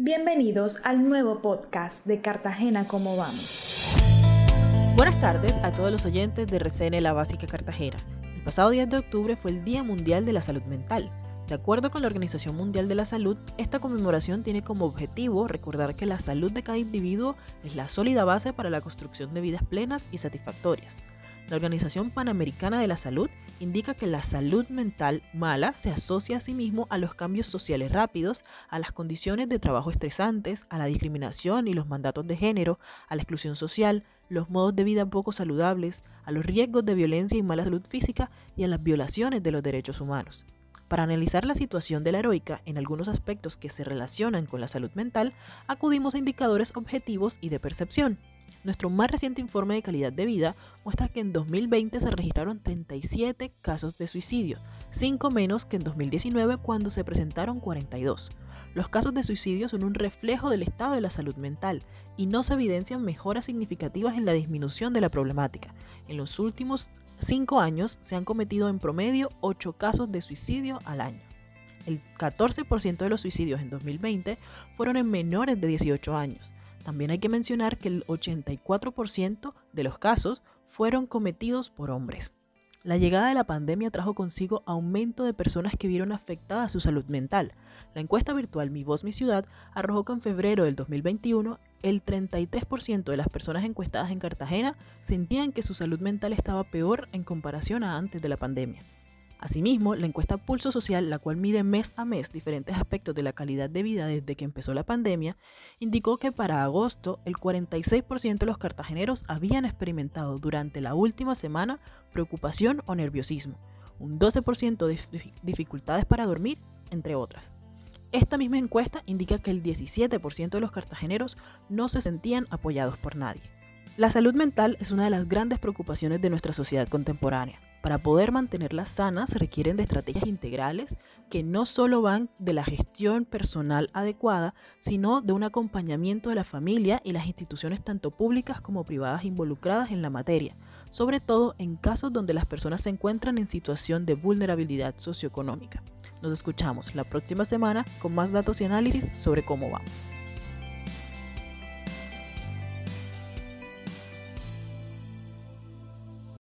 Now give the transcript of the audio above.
Bienvenidos al nuevo podcast de Cartagena Cómo Vamos. Buenas tardes a todos los oyentes de RCN La Básica Cartagena. El pasado 10 de octubre fue el Día Mundial de la Salud Mental. De acuerdo con la Organización Mundial de la Salud, esta conmemoración tiene como objetivo recordar que la salud de cada individuo es la sólida base para la construcción de vidas plenas y satisfactorias. La Organización Panamericana de la Salud indica que la salud mental mala se asocia a sí mismo a los cambios sociales rápidos, a las condiciones de trabajo estresantes, a la discriminación y los mandatos de género, a la exclusión social, los modos de vida poco saludables, a los riesgos de violencia y mala salud física y a las violaciones de los derechos humanos. Para analizar la situación de la heroica en algunos aspectos que se relacionan con la salud mental, acudimos a indicadores objetivos y de percepción. Nuestro más reciente informe de calidad de vida muestra que en 2020 se registraron 37 casos de suicidio, 5 menos que en 2019 cuando se presentaron 42. Los casos de suicidio son un reflejo del estado de la salud mental y no se evidencian mejoras significativas en la disminución de la problemática. En los últimos 5 años se han cometido en promedio 8 casos de suicidio al año. El 14% de los suicidios en 2020 fueron en menores de 18 años, también hay que mencionar que el 84% de los casos fueron cometidos por hombres. La llegada de la pandemia trajo consigo aumento de personas que vieron afectada su salud mental. La encuesta virtual Mi Voz Mi Ciudad arrojó que en febrero del 2021 el 33% de las personas encuestadas en Cartagena sentían que su salud mental estaba peor en comparación a antes de la pandemia. Asimismo, la encuesta Pulso Social, la cual mide mes a mes diferentes aspectos de la calidad de vida desde que empezó la pandemia, indicó que para agosto el 46% de los cartageneros habían experimentado durante la última semana preocupación o nerviosismo, un 12% de dificultades para dormir, entre otras. Esta misma encuesta indica que el 17% de los cartageneros no se sentían apoyados por nadie. La salud mental es una de las grandes preocupaciones de nuestra sociedad contemporánea. Para poder mantenerla sana se requieren de estrategias integrales que no solo van de la gestión personal adecuada, sino de un acompañamiento de la familia y las instituciones tanto públicas como privadas involucradas en la materia, sobre todo en casos donde las personas se encuentran en situación de vulnerabilidad socioeconómica. Nos escuchamos la próxima semana con más datos y análisis sobre cómo vamos.